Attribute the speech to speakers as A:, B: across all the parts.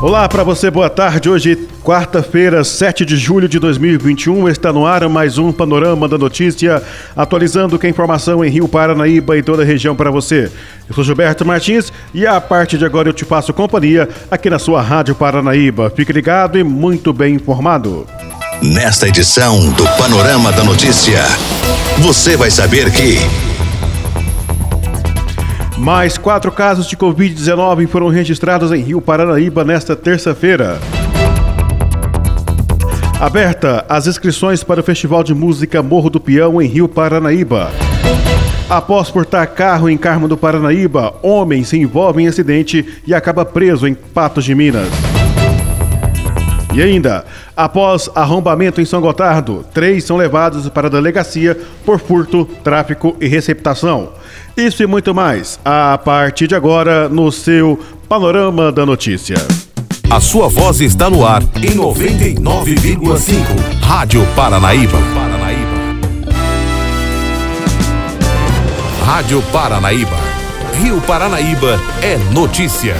A: Olá para você, boa tarde. Hoje, quarta-feira, 7 de julho de 2021, está no ar mais um Panorama da Notícia, atualizando que a informação em Rio Paranaíba e toda a região para você. Eu sou Gilberto Martins e a partir de agora eu te faço companhia aqui na sua Rádio Paranaíba. Fique ligado e muito bem informado.
B: Nesta edição do Panorama da Notícia, você vai saber que.
A: Mais quatro casos de Covid-19 foram registrados em Rio Paranaíba nesta terça-feira. Aberta as inscrições para o Festival de Música Morro do Peão em Rio Paranaíba. Após portar carro em Carmo do Paranaíba, homem se envolve em acidente e acaba preso em Patos de Minas. E ainda, após arrombamento em São Gotardo, três são levados para a delegacia por furto, tráfico e receptação. Isso e muito mais a partir de agora no seu Panorama da Notícia.
B: A sua voz está no ar em 99,5. Rádio Paranaíba. Rádio Paranaíba. Rio Paranaíba é notícia.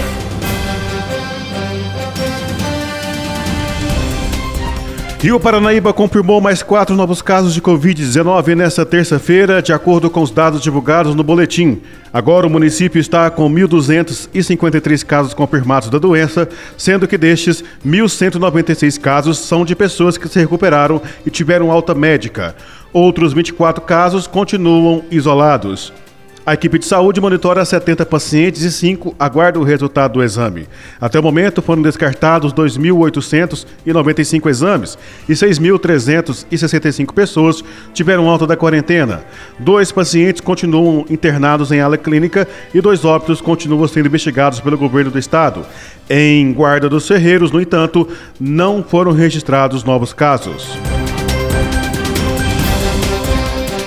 A: Rio Paranaíba confirmou mais quatro novos casos de Covid-19 nesta terça-feira, de acordo com os dados divulgados no boletim. Agora o município está com 1.253 casos confirmados da doença, sendo que destes, 1.196 casos são de pessoas que se recuperaram e tiveram alta médica. Outros 24 casos continuam isolados. A equipe de saúde monitora 70 pacientes e 5 aguardam o resultado do exame. Até o momento foram descartados 2.895 exames e 6.365 pessoas tiveram alta da quarentena. Dois pacientes continuam internados em ala clínica e dois óbitos continuam sendo investigados pelo governo do estado. Em Guarda dos Ferreiros, no entanto, não foram registrados novos casos.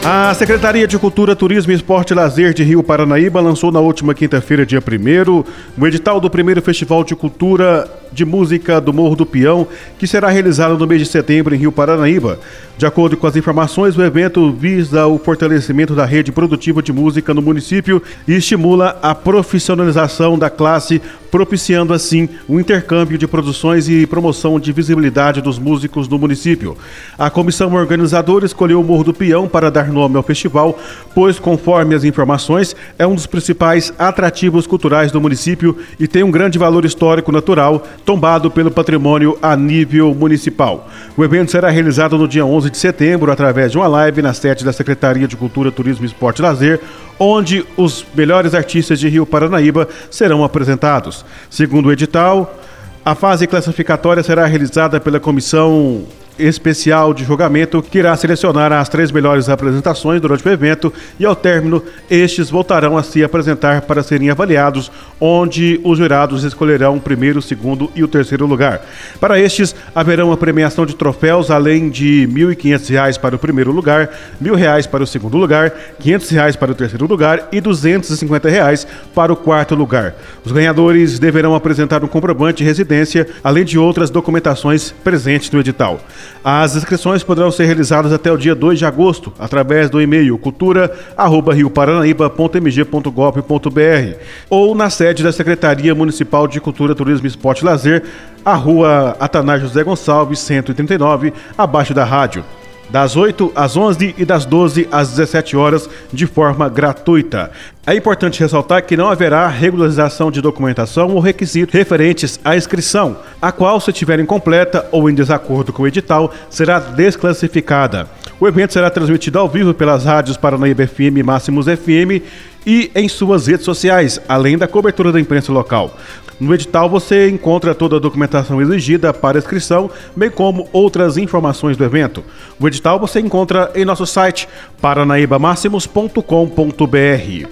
A: A Secretaria de Cultura, Turismo, Esporte e Lazer de Rio Paranaíba lançou na última quinta-feira, dia 1 o edital do primeiro Festival de Cultura de Música do Morro do Peão, que será realizado no mês de setembro em Rio Paranaíba. De acordo com as informações, o evento visa o fortalecimento da rede produtiva de música no município e estimula a profissionalização da classe, propiciando assim o intercâmbio de produções e promoção de visibilidade dos músicos no município. A comissão organizadora escolheu o Morro do Peão para dar nome ao festival, pois, conforme as informações, é um dos principais atrativos culturais do município e tem um grande valor histórico natural, tombado pelo patrimônio a nível municipal. O evento será realizado no dia 11 de setembro, através de uma live na sede da Secretaria de Cultura, Turismo, Esporte e Lazer, onde os melhores artistas de Rio Paranaíba serão apresentados. Segundo o edital, a fase classificatória será realizada pela comissão especial de julgamento que irá selecionar as três melhores apresentações durante o evento e, ao término, estes voltarão a se apresentar para serem avaliados, onde os jurados escolherão o primeiro, o segundo e o terceiro lugar. Para estes, haverá uma premiação de troféus, além de R$ 1.500 para o primeiro lugar, R$ 1.000 para o segundo lugar, R$ 500 para o terceiro lugar e 250 reais para o quarto lugar. Os ganhadores deverão apresentar um comprovante de residência, além de outras documentações presentes no edital. As inscrições poderão ser realizadas até o dia 2 de agosto, através do e-mail cultura@rioparanaíba.mg.gov.br ou na sede da Secretaria Municipal de Cultura, Turismo, Esporte e Lazer, a Rua Atanás José Gonçalves, 139, abaixo da rádio das 8 às 11 e das 12 às 17 horas, de forma gratuita. É importante ressaltar que não haverá regularização de documentação ou requisitos referentes à inscrição, a qual, se estiver incompleta ou em desacordo com o edital, será desclassificada. O evento será transmitido ao vivo pelas rádios Paranaíba FM e Máximos FM e em suas redes sociais, além da cobertura da imprensa local. No edital você encontra toda a documentação exigida para inscrição, bem como outras informações do evento. O edital você encontra em nosso site paranaibamáximos.com.br.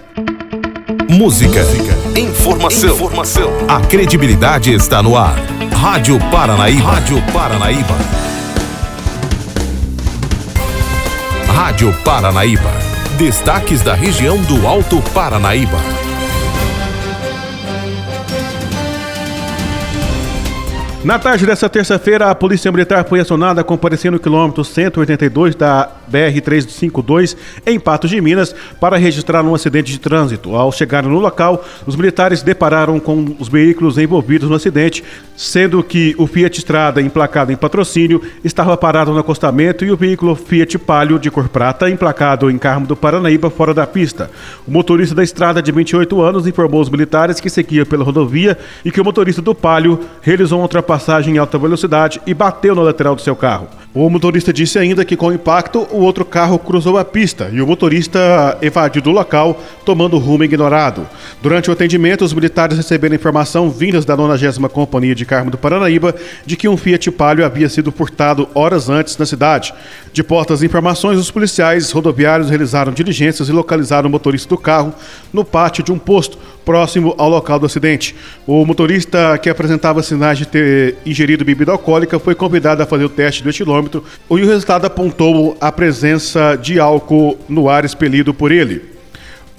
B: Música, informação, informação. A credibilidade está no ar. Rádio Paranaíba. Rádio Paranaíba. Rádio Paranaíba. Destaques da região do Alto Paranaíba.
A: Na tarde dessa terça-feira, a Polícia Militar foi acionada comparecendo no quilômetro 182 da BR-352 em Patos de Minas para registrar um acidente de trânsito. Ao chegar no local, os militares depararam com os veículos envolvidos no acidente, sendo que o Fiat Strada, emplacado em patrocínio, estava parado no acostamento e o veículo Fiat Palio de cor prata, emplacado em Carmo do Paranaíba, fora da pista. O motorista da estrada, de 28 anos, informou aos militares que seguia pela rodovia e que o motorista do Palio realizou uma ultrapassagem em alta velocidade e bateu na lateral do seu carro. O motorista disse ainda que, com o impacto, o outro carro cruzou a pista e o motorista evadiu do local, tomando rumo ignorado. Durante o atendimento, os militares receberam informação vindas da 90 Companhia de Carmo do Paranaíba de que um Fiat Palio havia sido furtado horas antes na cidade. De portas informações, os policiais rodoviários realizaram diligências e localizaram o motorista do carro no pátio de um posto próximo ao local do acidente. O motorista que apresentava sinais de ter ingerido bebida alcoólica foi convidado a fazer o teste do etilômetro e o resultado apontou a presença de álcool no ar expelido por ele.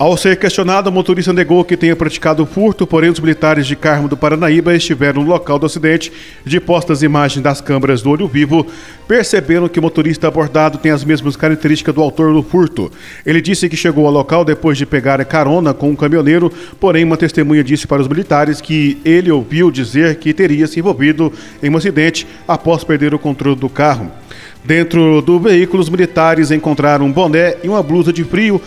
A: Ao ser questionado, o motorista negou que tenha praticado o furto, porém os militares de Carmo do Paranaíba estiveram no local do acidente de postas imagens das câmeras do olho vivo, perceberam que o motorista abordado tem as mesmas características do autor do furto. Ele disse que chegou ao local depois de pegar carona com um caminhoneiro, porém uma testemunha disse para os militares que ele ouviu dizer que teria se envolvido em um acidente após perder o controle do carro. Dentro do veículo, os militares encontraram um boné e uma blusa de frio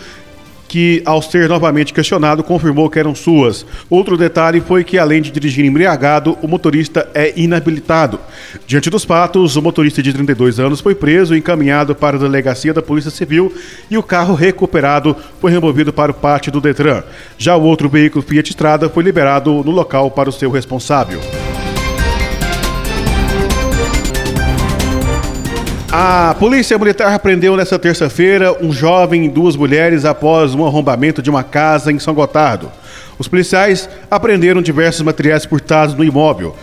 A: que, ao ser novamente questionado, confirmou que eram suas. Outro detalhe foi que, além de dirigir embriagado, o motorista é inabilitado. Diante dos fatos, o motorista de 32 anos foi preso e encaminhado para a delegacia da Polícia Civil e o carro recuperado foi removido para o pátio do Detran. Já o outro veículo Fiat Strada foi liberado no local para o seu responsável. A polícia militar prendeu nesta terça-feira um jovem e duas mulheres após um arrombamento de uma casa em São Gotardo. Os policiais apreenderam diversos materiais furtados no imóvel.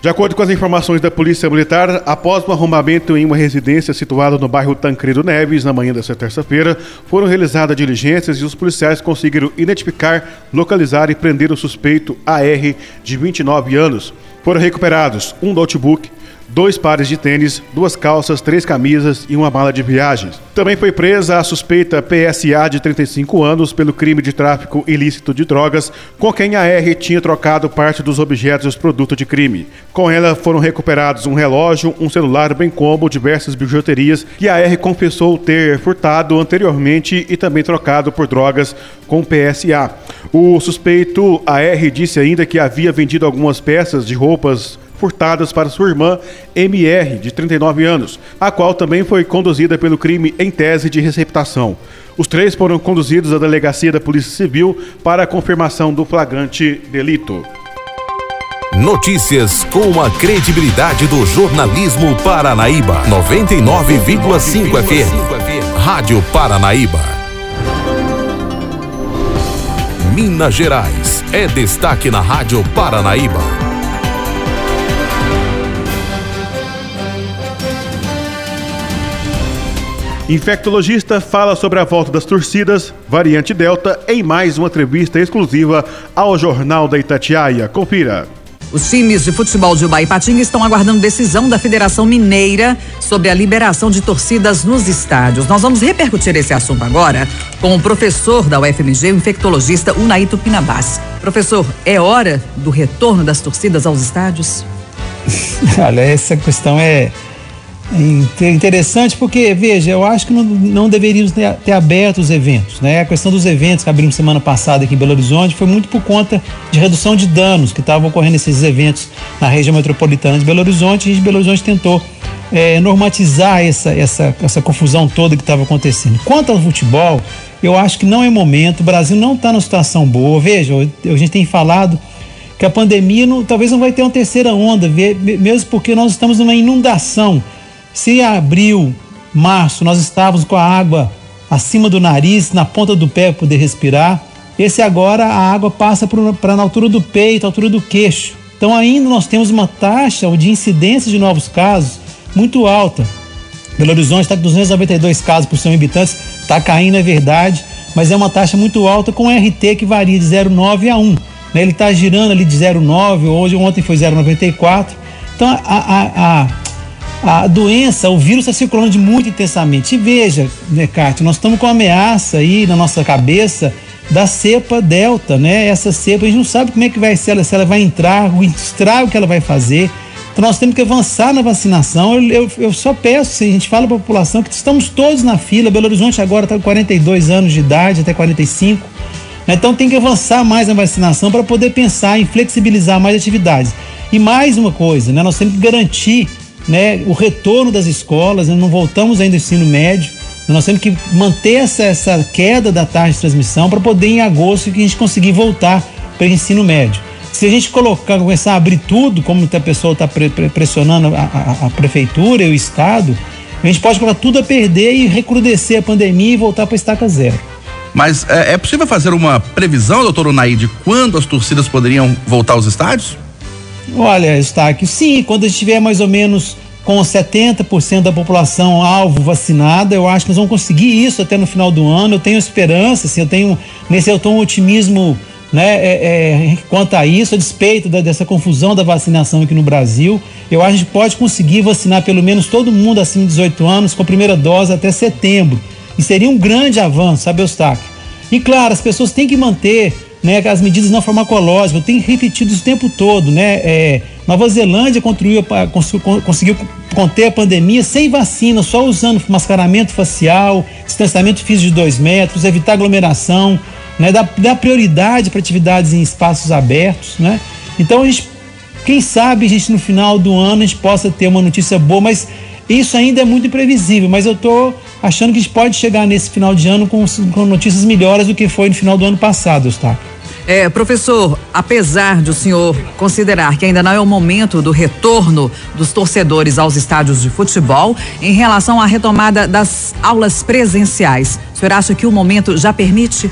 A: De acordo com as informações da Polícia Militar, após um arrombamento em uma residência situada no bairro Tancredo Neves, na manhã desta terça-feira, foram realizadas diligências e os policiais conseguiram identificar, localizar e prender o suspeito AR, de 29 anos. Foram recuperados um notebook, dois pares de tênis, duas calças, três camisas e uma mala de viagens. Também foi presa a suspeita PSA de 35 anos pelo crime de tráfico ilícito de drogas, com quem a R tinha trocado parte dos objetos e os produtos de crime. Com ela foram recuperados um relógio, um celular, bem como diversas bijuterias que a R confessou ter furtado anteriormente e também trocado por drogas com PSA. O suspeito AR disse ainda que havia vendido algumas peças de roupas furtadas para sua irmã MR, de 39 anos, a qual também foi conduzida pelo crime em tese de receptação. Os três foram conduzidos à delegacia da Polícia Civil para a confirmação do flagrante delito.
B: Notícias com a credibilidade do jornalismo Paranaíba. 99,5 FM. Rádio Paranaíba. Minas Gerais é destaque na Rádio Paranaíba.
A: Infectologista fala sobre a volta das torcidas, variante Delta, em mais uma entrevista exclusiva ao Jornal da Itatiaia. Confira.
C: Os times de futebol de Uba e Patinga estão aguardando decisão da Federação Mineira sobre a liberação de torcidas nos estádios. Nós vamos repercutir esse assunto agora com o professor da UFMG, o infectologista Unaito Pinabás. Professor, é hora do retorno das torcidas aos estádios?
D: Olha, essa questão é Interessante porque, veja, eu acho que não, não deveríamos ter, ter, aberto os eventos. Né? A questão dos eventos que abrimos semana passada aqui em Belo Horizonte foi muito por conta de redução de danos que estavam ocorrendo nesses eventos na região metropolitana de Belo Horizonte. E de Belo Horizonte tentou é, normatizar essa, essa, essa confusão toda que estava acontecendo. Quanto ao futebol, eu acho que não é momento, o Brasil não está numa situação boa. Veja, a gente tem falado que a pandemia não, talvez não vai ter uma terceira onda, mesmo porque nós estamos numa inundação se abril, março, nós estávamos com a água acima do nariz, na ponta do pé para poder respirar, esse agora a água passa para na altura do peito, altura do queixo. Então ainda nós temos uma taxa de incidência de novos casos muito alta. Belo Horizonte está com 292 casos por 100 habitantes, está caindo, é verdade, mas é uma taxa muito alta com RT que varia de 0,9 a 1. Né? Ele está girando ali de 0,9, hoje ontem foi 0,94 Então, a, a, a, a doença, o vírus está circulando muito intensamente. E veja, né, Cátia, nós estamos com uma ameaça aí na nossa cabeça da cepa delta, né? Essa cepa, a gente não sabe como é que vai ser, se ela vai entrar, o estrago que ela vai fazer. Então nós temos que avançar na vacinação. Eu, eu, eu só peço, se a gente fala para a população, que estamos todos na fila. Belo Horizonte agora está com 42 anos de idade, até 45. Né? Então tem que avançar mais na vacinação para poder pensar em flexibilizar mais atividades. E mais uma coisa, né? nós temos que garantir né, o retorno das escolas, né? não voltamos ainda ao ensino médio. Nós temos que manter essa, essa queda da taxa de transmissão para poder, em agosto, que a gente conseguir voltar para o ensino médio. Se a gente colocar, começar a abrir tudo, como a pessoa está pressionando a, a, a, prefeitura e o Estado, a gente pode colocar tudo a perder e recrudescer a pandemia e voltar para a estaca zero.
E: Mas é, é, possível fazer uma previsão, doutor Unai, de quando as torcidas poderiam voltar aos estádios?
D: Olha, Eustáquio, sim, quando a gente tiver mais ou menos com 70% da população alvo vacinada, eu acho que nós vamos conseguir isso até no final do ano. Eu tenho esperança, assim, eu tenho nesse eu um otimismo né, é, é, quanto a isso, a despeito da, dessa confusão da vacinação aqui no Brasil, eu acho que a gente pode conseguir vacinar pelo menos todo mundo acima de 18 anos com a primeira dose até setembro. E seria um grande avanço, sabe, Eustáquio? E claro, as pessoas têm que manter né, as medidas não farmacológicas, eu tenho repetido isso o tempo todo, né? É, Nova Zelândia conseguiu conter a pandemia sem vacina, só usando mascaramento facial, distanciamento físico de dois metros, evitar aglomeração né, dar, dar prioridade para atividades em espaços abertos, né? Então a gente, quem sabe a gente no final do ano a gente possa ter uma notícia boa, mas isso ainda é muito imprevisível, mas eu estou achando que a gente pode chegar nesse final de ano com, com notícias melhores do que foi no final do ano passado, Eustáquio.
C: É, professor, apesar de o senhor considerar que ainda não é o momento do retorno dos torcedores aos estádios de futebol, em relação à retomada das aulas presenciais, o senhor acha que o momento já permite?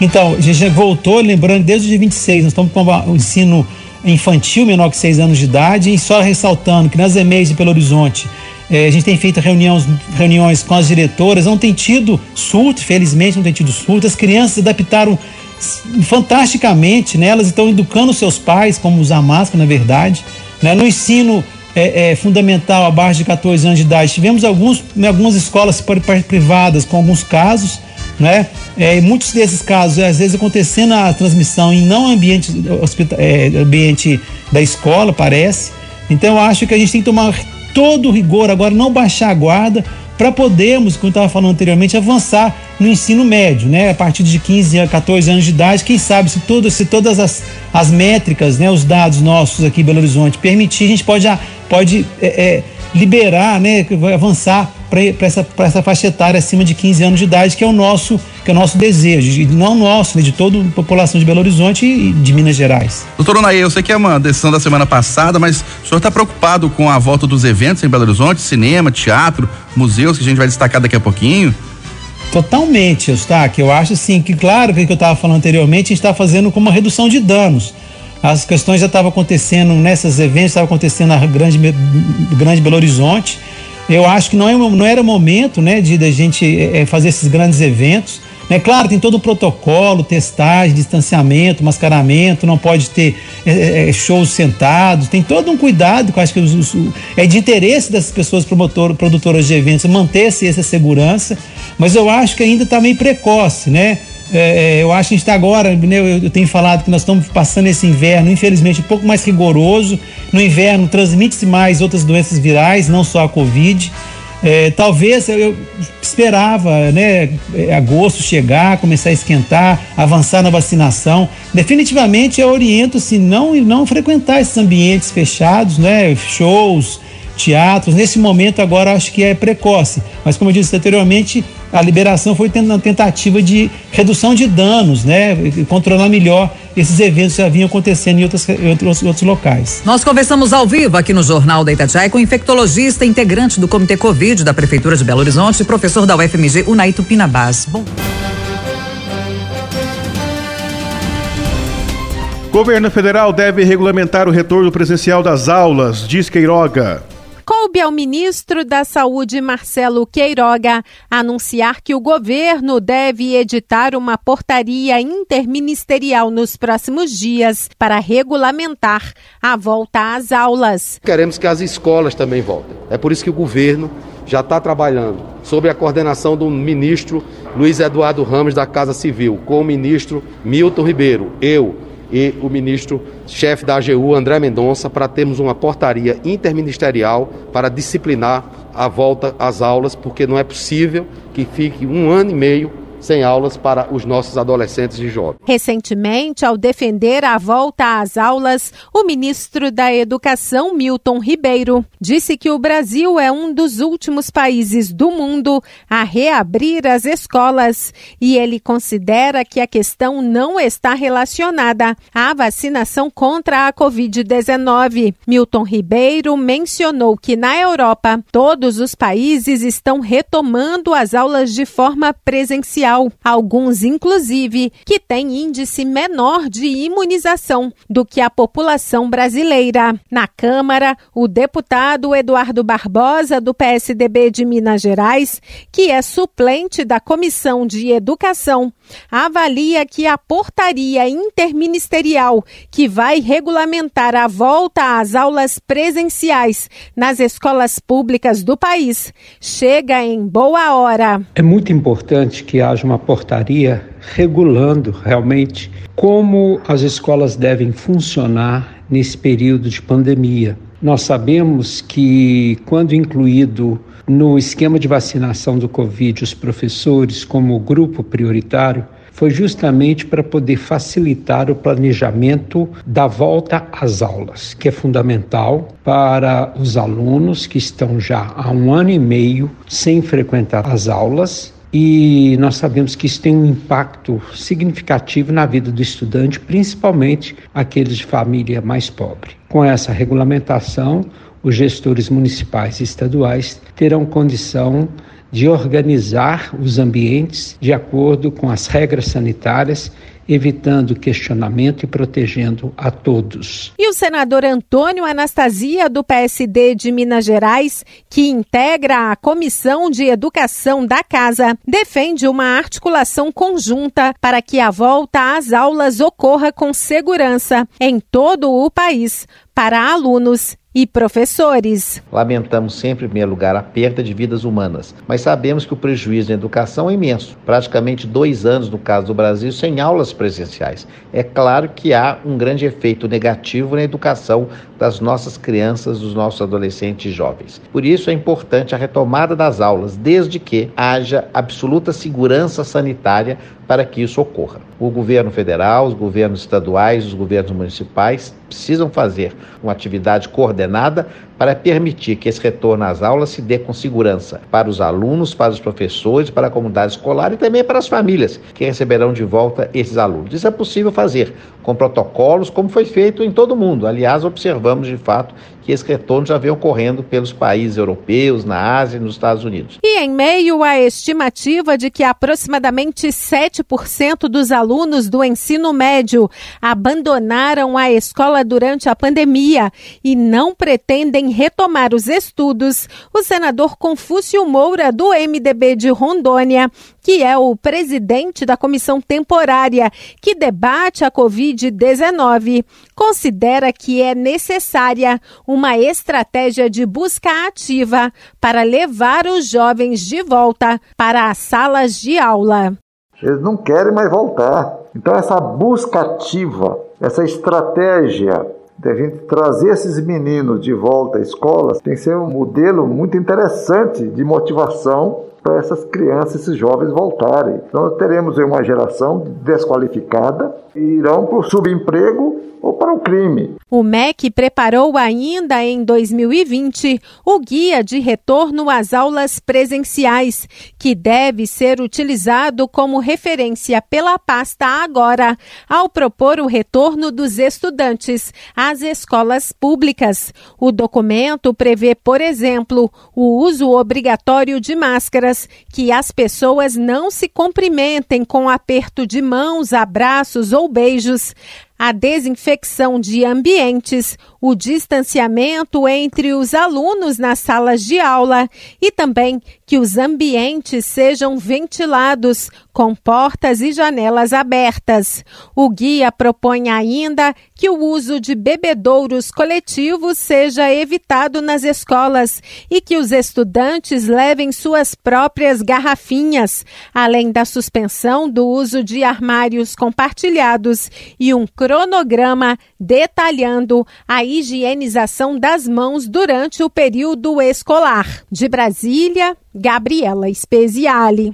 D: Então, a gente voltou, lembrando, desde o dia 26, nós estamos com o ensino infantil menor que 6 anos de idade, e só ressaltando que nas EMEIs de Belo Horizonte, eh, a gente tem feito reuniões, reuniões com as diretoras, não tem tido surto, felizmente não tem tido surto, as crianças adaptaram fantasticamente, né? elas estão educando seus pais como usar máscara, na verdade. Né? No ensino é, é, fundamental abaixo de 14 anos de idade, tivemos alguns, né, algumas escolas privadas com alguns casos, né? É, muitos desses casos, às vezes acontecendo a transmissão em não ambiente, hospital, é, ambiente da escola, parece. Então eu acho que a gente tem que tomar todo o rigor agora, não baixar a guarda, para podermos, como estava falando anteriormente, avançar no ensino médio, né? A partir de 15 a 14 anos de idade, quem sabe se, tudo, se todas as, as métricas, né, os dados nossos aqui em Belo Horizonte permitir, a gente pode, pode é, é, liberar, né, avançar para essa, essa faixa etária acima de 15 anos de idade, que é o nosso, que é o nosso desejo, não nosso, né, de toda a população de Belo Horizonte e de Minas Gerais.
E: Doutor Onaí, eu sei que é uma decisão da semana passada, mas o senhor está preocupado com a volta dos eventos em Belo Horizonte, cinema, teatro, museus, que a gente vai destacar daqui a pouquinho?
D: Totalmente, Eustáquio. Eu acho assim que, claro, que eu estava falando anteriormente, a gente está fazendo com uma redução de danos. As questões já estavam acontecendo nesses eventos, estavam acontecendo na grande, grande Belo Horizonte eu acho que não, é, não era momento né, de a gente é, fazer esses grandes eventos. É claro, tem todo o protocolo, testagem, distanciamento, mascaramento, não pode ter é, é, shows sentados, tem todo um cuidado que eu acho que os, os, é de interesse dessas pessoas promotor, produtoras de eventos manter-se essa segurança, mas eu acho que ainda está meio precoce, né? É, é, eu acho que a gente está agora, né, eu, eu, tenho falado que nós estamos passando esse inverno, infelizmente, um pouco mais rigoroso. No inverno transmite-se mais outras doenças virais, não só a Covid. É, talvez eu, eu, esperava, né, é, agosto chegar, começar a esquentar, avançar na vacinação. Definitivamente eu oriento se não não frequentar esses ambientes fechados, né, shows, teatros. Nesse momento agora acho que é precoce, mas como eu disse anteriormente, a liberação foi na tentativa de redução de danos, né? Controlar melhor esses eventos que já vinham acontecendo em, outros, em outros, outros locais.
C: Nós conversamos ao vivo aqui no Jornal da Itatiaia com o infectologista integrante do Comitê Covid da Prefeitura de Belo Horizonte, professor da UFMG, Unaito Pinabás. Bom.
A: Governo federal deve regulamentar o retorno presencial das aulas, diz Queiroga.
F: Coube ao ministro da Saúde, Marcelo Queiroga, anunciar que o governo deve editar uma portaria interministerial nos próximos dias para regulamentar a volta às aulas.
G: Queremos que as escolas também voltem. É por isso que o governo já está trabalhando sob a coordenação do ministro Luiz Eduardo Ramos da Casa Civil, com o ministro Milton Ribeiro, eu e o ministro chefe da AGU, André Mendonça, para termos uma portaria interministerial para disciplinar a volta às aulas, porque não é possível que fique um ano e meio sem aulas para os nossos adolescentes e jovens.
F: Recentemente, ao defender a volta às aulas, o ministro da Educação, Milton Ribeiro, disse que o Brasil é um dos últimos países do mundo a reabrir as escolas e ele considera que a questão não está relacionada à vacinação contra a Covid-19. Milton Ribeiro mencionou que na Europa todos os países estão retomando as aulas de forma presencial alguns inclusive que têm índice menor de imunização do que a população brasileira. Na Câmara, o deputado Eduardo Barbosa, do PSDB de Minas Gerais, que é suplente da Comissão de Educação, avalia que a portaria interministerial que vai regulamentar a volta às aulas presenciais nas escolas públicas do país chega em boa hora.
H: É muito importante que haja uma portaria regulando realmente como as escolas devem funcionar nesse período de pandemia. Nós sabemos que, quando incluído no esquema de vacinação do Covid os professores como grupo prioritário, foi justamente para poder facilitar o planejamento da volta às aulas, que é fundamental para os alunos que estão já há um ano e meio sem frequentar as aulas e nós sabemos que isso tem um impacto significativo na vida do estudante, principalmente aqueles de família mais pobre. Com essa regulamentação, os gestores municipais e estaduais terão condição de organizar os ambientes de acordo com as regras sanitárias evitando questionamento e protegendo a todos.
F: E o senador Antônio Anastasia, do PSD de Minas Gerais, que integra a Comissão de Educação da Casa, defende uma articulação conjunta para que a volta às aulas ocorra com segurança em todo o país para alunos e professores.
I: Lamentamos sempre, em primeiro lugar, a perda de vidas humanas, mas sabemos que o prejuízo na educação é imenso. Praticamente dois anos, no caso do Brasil, sem aulas presenciais. É claro que há um grande efeito negativo na educação das nossas crianças, dos nossos adolescentes e jovens. Por isso é importante a retomada das aulas, desde que haja absoluta segurança sanitária para que isso ocorra. O governo federal, os governos estaduais, os governos municipais precisam fazer uma atividade coordenada para permitir que esse retorno às aulas se dê com segurança para os alunos, para os professores, para a comunidade escolar e também para as famílias que receberão de volta esses alunos. Isso é possível fazer com protocolos, como foi feito em todo o mundo. Aliás, observamos de fato que esse retorno já vem ocorrendo pelos países europeus, na Ásia e nos Estados Unidos.
F: E em meio à estimativa de que aproximadamente 7% dos alunos do ensino médio abandonaram a escola durante a pandemia e não pretendem retomar os estudos, o senador Confúcio Moura, do MDB de Rondônia, que é o presidente da comissão temporária que debate a Covid-19, considera que é necessária uma estratégia de busca ativa para levar os jovens de volta para as salas de aula.
J: Eles não querem mais voltar. Então, essa busca ativa, essa estratégia a gente trazer esses meninos de volta à escola tem que ser um modelo muito interessante de motivação para essas crianças, esses jovens voltarem. Então teremos uma geração desqualificada e irão para o subemprego ou para o crime.
F: O MEC preparou ainda em 2020 o guia de retorno às aulas presenciais, que deve ser utilizado como referência pela pasta agora, ao propor o retorno dos estudantes às escolas públicas. O documento prevê, por exemplo, o uso obrigatório de máscaras, que as pessoas não se cumprimentem com aperto de mãos, abraços ou beijos a desinfecção de ambientes, o distanciamento entre os alunos nas salas de aula e também que os ambientes sejam ventilados com portas e janelas abertas. O guia propõe ainda que o uso de bebedouros coletivos seja evitado nas escolas e que os estudantes levem suas próprias garrafinhas, além da suspensão do uso de armários compartilhados e um cronograma detalhando a higienização das mãos durante o período escolar. De Brasília, Gabriela Speziale.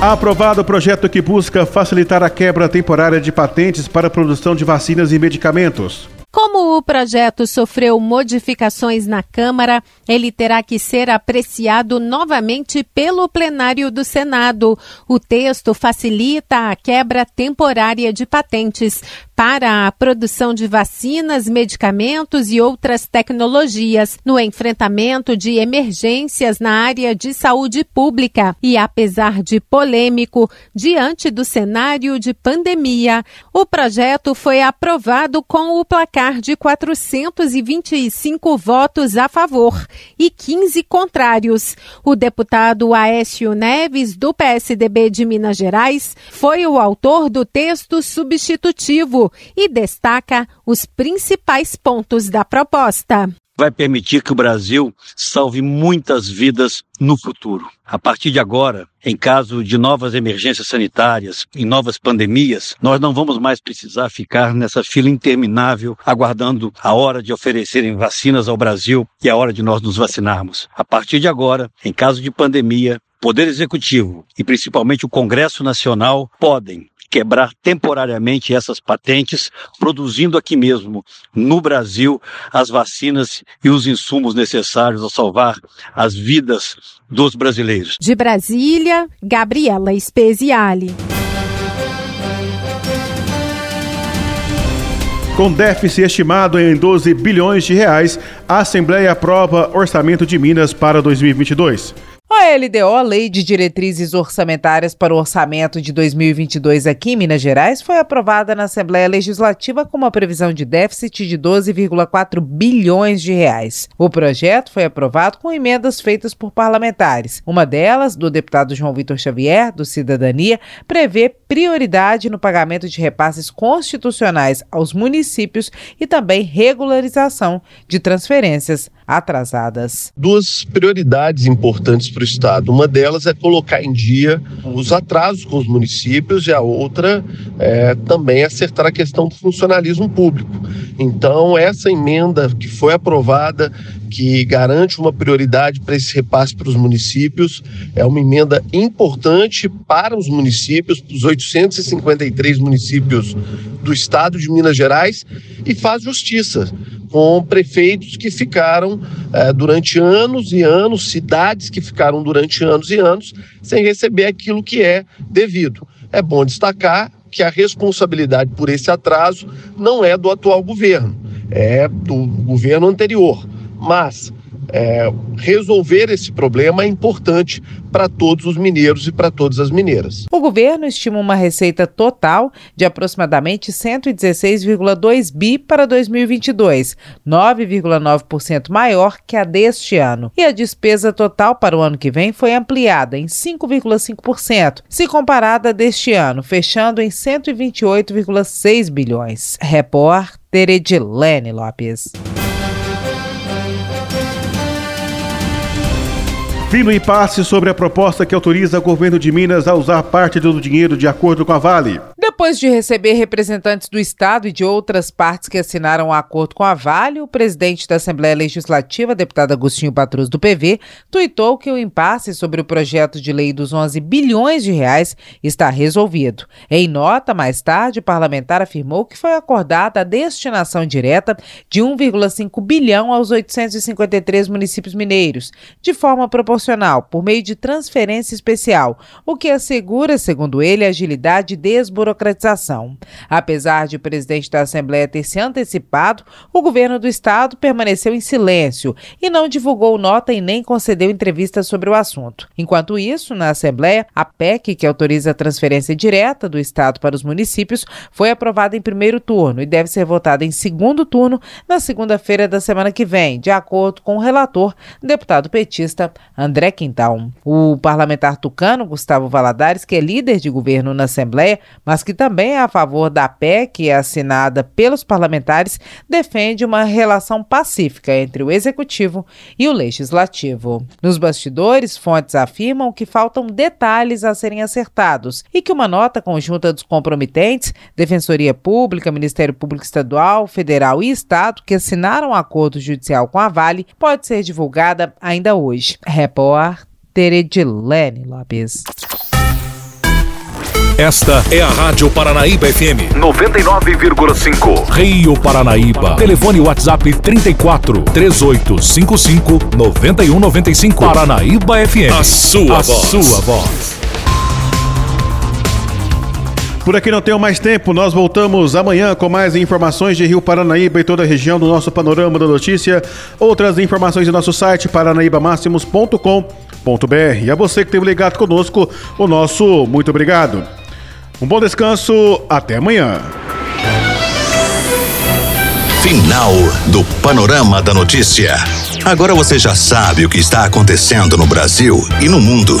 A: Aprovado o projeto que busca facilitar a quebra temporária de patentes para a produção de vacinas e medicamentos.
F: Como o projeto sofreu modificações na Câmara, ele terá que ser apreciado novamente pelo plenário do Senado. O texto facilita a quebra temporária de patentes para a produção de vacinas, medicamentos e outras tecnologias no enfrentamento de emergências na área de saúde pública. E apesar de polêmico, diante do cenário de pandemia, o projeto foi aprovado com o placar de 425 votos a favor e 15 contrários. O deputado Aécio Neves, do PSDB de Minas Gerais, foi o autor do texto substitutivo e destaca os principais pontos da proposta
K: vai permitir que o Brasil salve muitas vidas no futuro. A partir de agora, em caso de novas emergências sanitárias, em novas pandemias, nós não vamos mais precisar ficar nessa fila interminável aguardando a hora de oferecerem vacinas ao Brasil e a hora de nós nos vacinarmos. A partir de agora, em caso de pandemia, Poder Executivo e principalmente o Congresso Nacional podem quebrar temporariamente essas patentes, produzindo aqui mesmo, no Brasil, as vacinas e os insumos necessários a salvar as vidas dos brasileiros.
F: De Brasília, Gabriela Speziale.
A: Com déficit estimado em 12 bilhões de reais, a Assembleia aprova orçamento de Minas para 2022.
L: A LDO, Lei de Diretrizes Orçamentárias para o Orçamento de 2022 aqui em Minas Gerais, foi aprovada na Assembleia Legislativa com uma previsão de déficit de 12,4 bilhões de reais. O projeto foi aprovado com emendas feitas por parlamentares. Uma delas, do deputado João Vitor Xavier, do Cidadania, prevê prioridade no pagamento de repasses constitucionais aos municípios e também regularização de transferências atrasadas.
M: Duas prioridades importantes para o Estado. Uma delas é colocar em dia os atrasos com os municípios e a outra é também acertar a questão do funcionalismo público. Então, essa emenda que foi aprovada que garante uma prioridade para esse repasse para os municípios. É uma emenda importante para os municípios, para os 853 municípios do estado de Minas Gerais, e faz justiça com prefeitos que ficaram eh, durante anos e anos, cidades que ficaram durante anos e anos sem receber aquilo que é devido. É bom destacar que a responsabilidade por esse atraso não é do atual governo, é do governo anterior mas é, resolver esse problema é importante para todos os mineiros e para todas as mineiras.
L: O governo estima uma receita total de aproximadamente 116,2 bi para 2022, 9,9% maior que a deste ano. E a despesa total para o ano que vem foi ampliada em 5,5%, se comparada a deste ano, fechando em 128,6 bilhões. Repórter Edilene Lopes.
A: Fim no impasse sobre a proposta que autoriza o governo de Minas a usar parte do dinheiro de acordo com a Vale.
L: Depois de receber representantes do Estado e de outras partes que assinaram o um acordo com a Vale, o presidente da Assembleia Legislativa, deputado Agostinho Patrus do PV, tuitou que o impasse sobre o projeto de lei dos 11 bilhões de reais está resolvido. Em nota, mais tarde, o parlamentar afirmou que foi acordada a destinação direta de 1,5 bilhão aos 853 municípios mineiros, de forma proporcional, por meio de transferência especial, o que assegura, segundo ele, agilidade e desburocratização redemocratização. Apesar de o presidente da Assembleia ter se antecipado, o governo do estado permaneceu em silêncio e não divulgou nota e nem concedeu entrevista sobre o assunto. Enquanto isso, na Assembleia, a PEC, que autoriza a transferência direta do estado para os municípios, foi aprovada em primeiro turno e deve ser votada em segundo turno na segunda-feira da semana que vem, de acordo com o relator, deputado petista André Quintal. O parlamentar tucano, Gustavo Valadares, que é líder de governo na Assembleia, mas que também é a favor da PEC assinada pelos parlamentares, defende uma relação pacífica entre o executivo e o legislativo. Nos bastidores, fontes afirmam que faltam detalhes a serem acertados e que uma nota conjunta dos comprometentes, Defensoria Pública, Ministério Público Estadual, Federal e Estado, que assinaram um acordo judicial com a Vale, pode ser divulgada ainda hoje. Repórter Edilene Lopes.
B: Esta é a Rádio Paranaíba FM 99,5. Rio Paranaíba. Telefone WhatsApp 34 3855 9195. Paranaíba FM. A sua a voz. sua voz.
A: Por aqui não tenho mais tempo, nós voltamos amanhã com mais informações de Rio Paranaíba e toda a região do nosso panorama da notícia. Outras informações no nosso site paranaibamáximos.com.br. E a você que esteve ligado conosco, o nosso muito obrigado. Um bom descanso, até amanhã.
B: Final do Panorama da Notícia. Agora você já sabe o que está acontecendo no Brasil e no mundo.